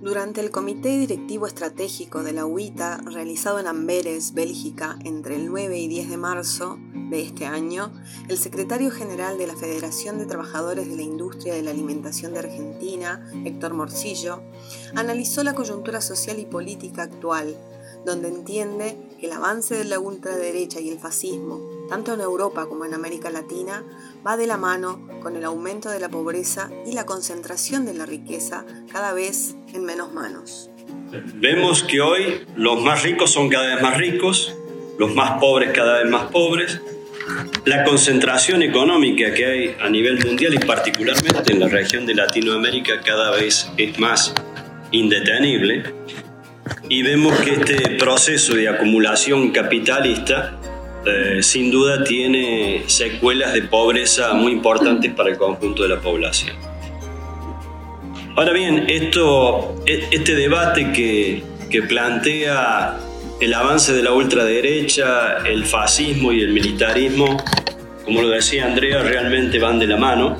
Durante el Comité Directivo Estratégico de la UITA, realizado en Amberes, Bélgica, entre el 9 y 10 de marzo de este año, el secretario general de la Federación de Trabajadores de la Industria de la Alimentación de Argentina, Héctor Morcillo, analizó la coyuntura social y política actual, donde entiende que el avance de la ultraderecha y el fascismo, tanto en Europa como en América Latina, va de la mano con el aumento de la pobreza y la concentración de la riqueza cada vez en menos manos. Vemos que hoy los más ricos son cada vez más ricos, los más pobres cada vez más pobres. La concentración económica que hay a nivel mundial y particularmente en la región de Latinoamérica cada vez es más indetenible. Y vemos que este proceso de acumulación capitalista eh, sin duda tiene secuelas de pobreza muy importantes para el conjunto de la población. Ahora bien, esto, e, este debate que, plantea el avance de la ultraderecha, el fascismo y el militarismo, como lo decía Andrea, realmente van de la mano.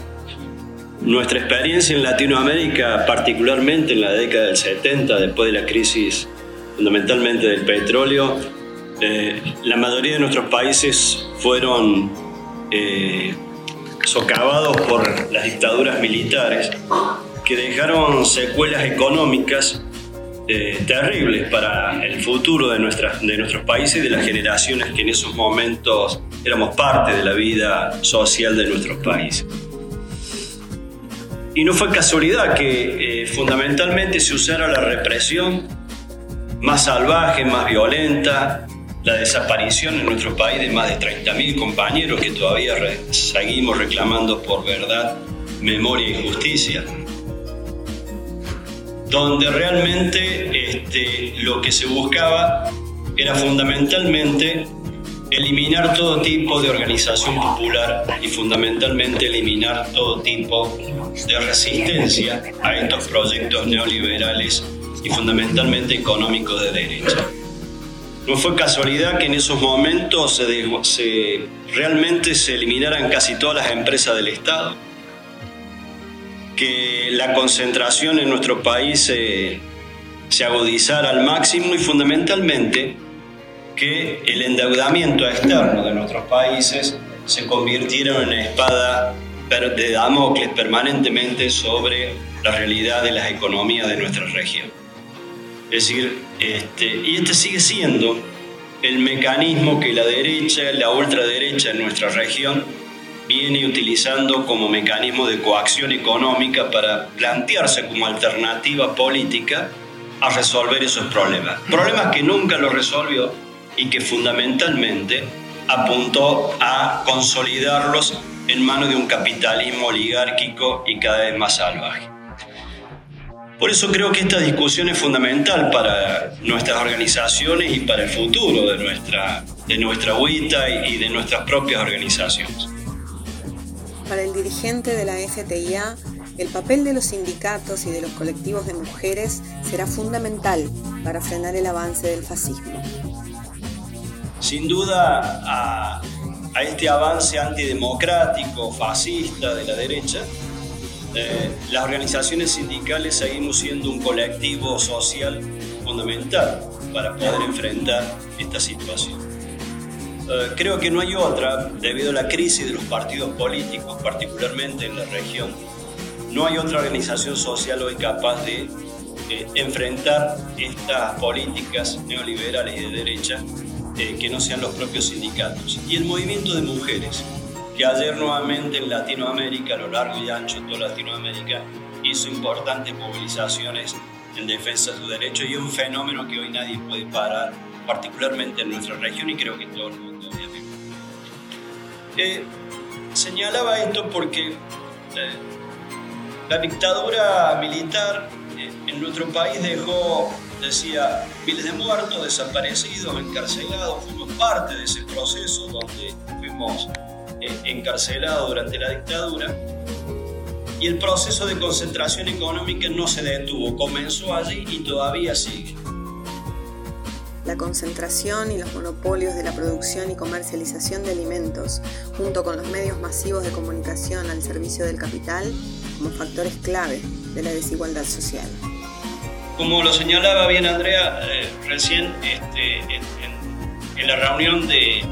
Nuestra experiencia en Latinoamérica, particularmente en la década del 70, después de la crisis fundamentalmente del petróleo, eh, la mayoría de nuestros países fueron eh, socavados por las dictaduras militares que dejaron secuelas económicas eh, terribles para el futuro de, nuestras, de nuestros países y de las generaciones que en esos momentos éramos parte de la vida social de nuestros países. Y no fue casualidad que fundamentalmente se usara la represión más salvaje, más violenta, la desaparición en nuestro país de más de 30.000 compañeros que todavía seguimos reclamando por verdad, memoria y justicia. Donde realmente este, lo que se buscaba era fundamentalmente eliminar todo tipo de organización popular y fundamentalmente eliminar todo tipo de resistencia a estos proyectos neoliberales y fundamentalmente económicos de derecha. No fue casualidad que en esos momentos se, realmente se eliminaran casi todas las empresas del Estado, que la concentración en nuestro país se, se agudizara al máximo y fundamentalmente que el endeudamiento externo de nuestros países se convirtiera en una espada de Damocles permanentemente sobre la realidad de las economías de nuestra región. Es decir, este, y este sigue siendo el mecanismo que la derecha, la ultraderecha en nuestra región viene utilizando como mecanismo de coacción económica para plantearse como alternativa política a resolver esos problemas. Problemas que nunca lo resolvió y que fundamentalmente apuntó a consolidarlos en manos de un capitalismo oligárquico y cada vez más salvaje. Por eso creo que esta discusión es fundamental para nuestras organizaciones y para el futuro de nuestra, de nuestra UITA y de nuestras propias organizaciones. Para el dirigente de la FTIA, el papel de los sindicatos y de los colectivos de mujeres será fundamental para frenar el avance del fascismo. Sin duda, a, a este avance antidemocrático, fascista de la derecha, eh, las organizaciones sindicales seguimos siendo un colectivo social fundamental para poder enfrentar esta situación. Eh, creo que no hay otra, debido a la crisis de los partidos políticos, particularmente en la región, no hay otra organización social hoy capaz de eh, enfrentar estas políticas neoliberales y de derecha que no sean los propios sindicatos. Y el movimiento de mujeres, que ayer nuevamente en Latinoamérica, a lo largo y ancho de toda Latinoamérica, hizo importantes movilizaciones en defensa de sus derechos y es un fenómeno que hoy nadie puede parar, particularmente en nuestra región y creo que en todo el mundo, obviamente. Eh, señalaba esto porque eh, la dictadura militar eh, en nuestro país dejó, decía, miles de muertos, desaparecidos, encarcelados, fuimos parte de ese proceso donde fuimos eh, encarcelado durante la dictadura y el proceso de concentración económica no se detuvo, comenzó allí y todavía sigue. La concentración y los monopolios de la producción y comercialización de alimentos, junto con los medios masivos de comunicación al servicio del capital, como factores clave de la desigualdad social. como lo señalaba bien Andrea eh, recién, este, en, la reunión de,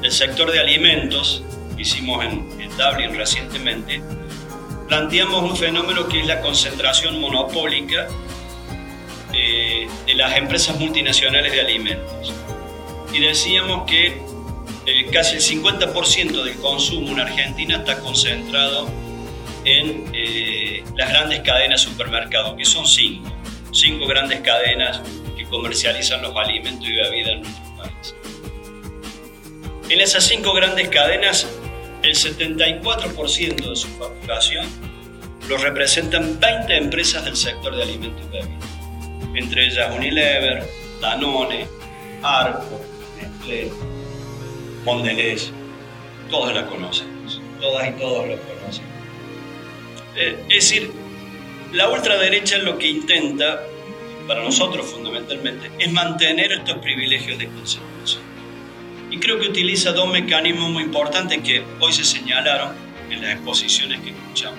del sector de alimentos que hicimos en, Dublin recientemente, planteamos un fenómeno que es la concentración monopólica eh, de las empresas multinacionales de alimentos. Y decíamos que eh, casi el 50% del consumo en Argentina está concentrado en las grandes cadenas de supermercados, que son cinco cinco grandes cadenas que comercializan los alimentos y bebidas en nuestro país. En esas cinco grandes cadenas, el 74% de su facturación lo representan 20 empresas del sector de alimentos y bebidas, entre ellas Unilever, Danone, Arco, Nestlé, Mondelez, todos la conocemos, todas y todos lo conocen. Eh, es decir, la ultraderecha lo que intenta, para nosotros fundamentalmente, es mantener estos privilegios de concentración. Y creo que utiliza dos mecanismos muy importantes que hoy se señalaron en las exposiciones que escuchamos,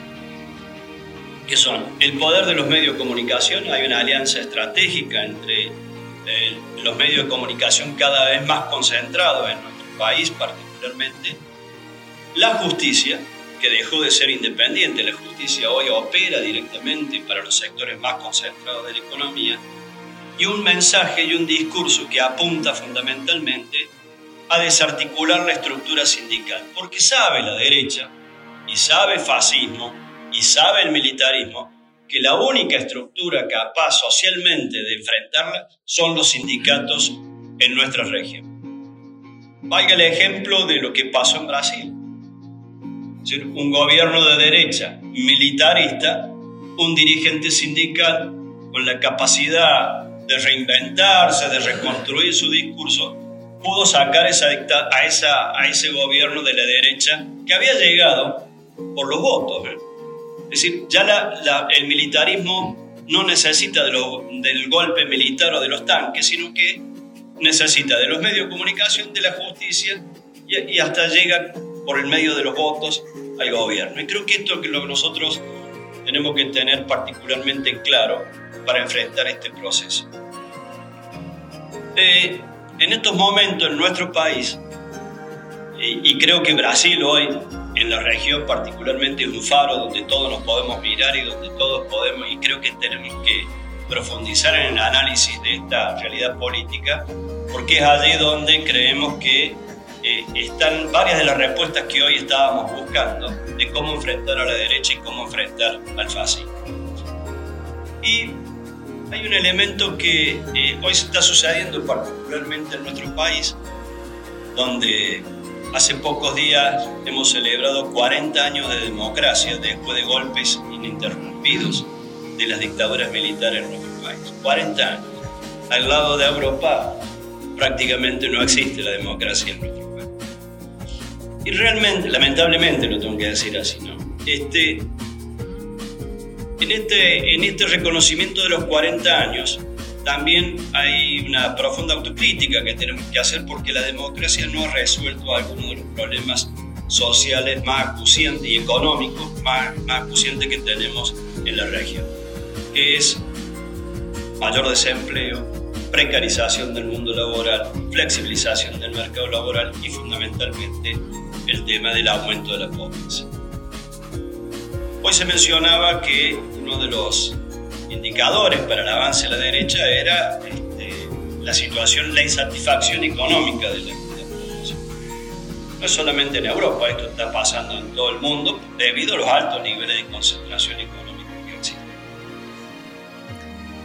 que son el poder de los medios de comunicación, hay una alianza estratégica entre eh, los medios de comunicación cada vez más concentrados en nuestro país particularmente, la justicia, que dejó de ser independiente. La justicia hoy opera directamente para los sectores más concentrados de la economía. Y un mensaje y un discurso que apunta fundamentalmente a desarticular la estructura sindical. Porque sabe la derecha, y sabe fascismo, y sabe el militarismo, que la única estructura capaz socialmente de enfrentarla son los sindicatos en nuestra región. Valga el ejemplo de lo que pasó en Brasil un gobierno de derecha militarista, un dirigente sindical con la capacidad de reinventarse, de reconstruir su discurso, pudo sacar esa, a, a ese gobierno de la derecha que había llegado por los votos. ¿eh? Es decir, ya el militarismo no necesita del golpe militar o de los tanques, sino que necesita de los medios de comunicación, de la justicia y, y hasta llega por el medio de los votos al gobierno. Y creo que esto es lo que nosotros tenemos que tener particularmente claro para enfrentar este proceso. Eh, en estos momentos en nuestro país, y, y, creo que Brasil hoy, en la región particularmente, es un faro donde todos nos podemos mirar y donde todos podemos, y creo que tenemos que profundizar en el análisis de esta realidad política, porque es allí donde creemos que eh, están varias de las respuestas que hoy estábamos buscando de cómo enfrentar a la derecha y cómo enfrentar al fascismo. Y hay un elemento que eh, hoy se está sucediendo particularmente en nuestro país, donde hace pocos días hemos celebrado 40 años de democracia después de golpes ininterrumpidos de las dictaduras militares en nuestro país. 40 años. Al lado de Europa prácticamente no existe la democracia en nuestro país. Y realmente, lamentablemente lo tengo que decir así, ¿no? Este, en, este, en este reconocimiento de los 40 años, también hay una profunda autocrítica que tenemos que hacer porque la democracia no ha resuelto algunos de los problemas sociales más acuciantes y económicos más, más acuciantes que tenemos en la región, que es mayor desempleo, precarización del mundo laboral, flexibilización del mercado laboral y fundamentalmente el tema del aumento de la pobreza. Hoy se mencionaba que uno de los indicadores para el avance de la derecha era este, la situación, la insatisfacción económica de la, población. No solamente en Europa, esto está pasando en todo el mundo debido a los altos niveles de concentración económica que existen.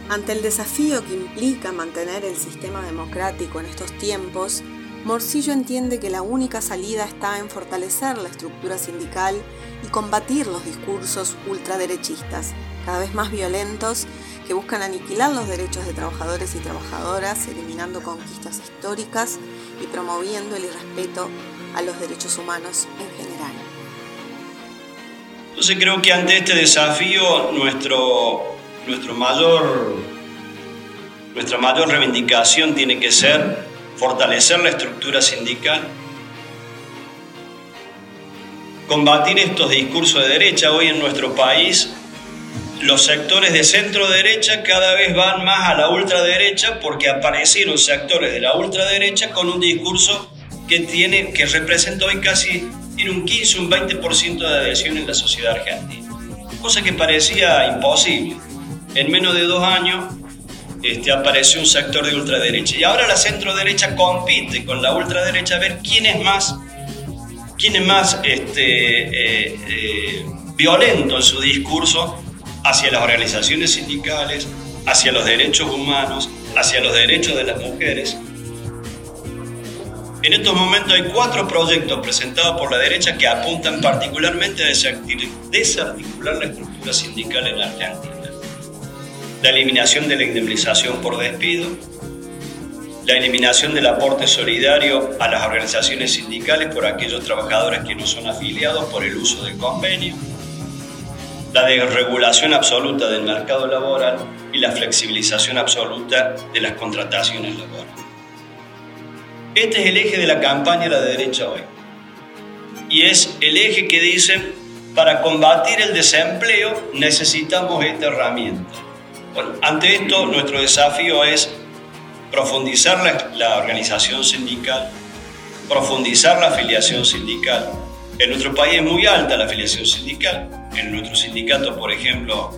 Ante el desafío que implica mantener el sistema democrático en estos tiempos, Morcillo entiende que la única salida está en fortalecer la estructura sindical y combatir los discursos ultraderechistas, cada vez más violentos, que buscan aniquilar los derechos de trabajadores y trabajadoras, eliminando conquistas históricas y promoviendo el irrespeto a los derechos humanos en general. Entonces creo que ante este desafío nuestro, nuestro mayor, nuestra mayor reivindicación tiene que ser fortalecer la estructura sindical, combatir estos discursos de derecha. Hoy en nuestro país los sectores de centro derecha cada vez van más a la ultraderecha porque aparecieron sectores de la ultraderecha con un discurso que tiene que representa hoy casi tiene un 15 un 20% de adhesión en la sociedad argentina cosa que parecía imposible en menos de dos años este, apareció un sector de ultraderecha y ahora la centro derecha compite con la ultraderecha a ver quién es más quién es más este, eh, eh, violento en su discurso hacia las organizaciones sindicales, hacia los derechos humanos, hacia los derechos de las mujeres. En estos momentos hay cuatro proyectos presentados por la derecha que apuntan particularmente a desarticular la estructura sindical en Argentina. La eliminación de la indemnización por despido, la eliminación del aporte solidario a las organizaciones sindicales por aquellos trabajadores que no son afiliados por el uso del convenio, la desregulación absoluta del mercado laboral y la flexibilización absoluta de las contrataciones laborales. Este es el eje de la campaña de la derecha hoy. Y es el eje que dicen, para combatir el desempleo necesitamos esta herramienta. Bueno, ante esto, nuestro desafío es profundizar la, la organización sindical, profundizar la afiliación sindical, en nuestro país es muy alta la afiliación sindical. En nuestro sindicato, por ejemplo,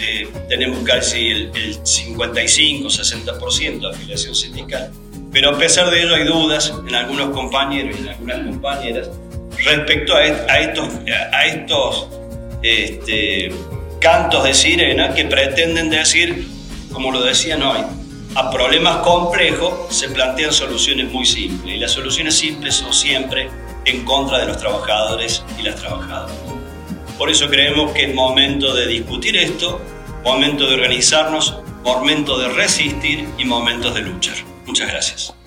eh, tenemos casi el, 55-60% de afiliación sindical. Pero a pesar de ello hay dudas en algunos compañeros y en algunas compañeras respecto a, estos, a estos este, cantos de sirena que pretenden decir, como lo decían hoy, a problemas complejos se plantean soluciones muy simples. Y las soluciones simples son siempre en contra de los trabajadores y las trabajadoras. Por eso creemos que es momento de discutir esto, momento de organizarnos, momento de resistir y momentos de luchar. Muchas gracias.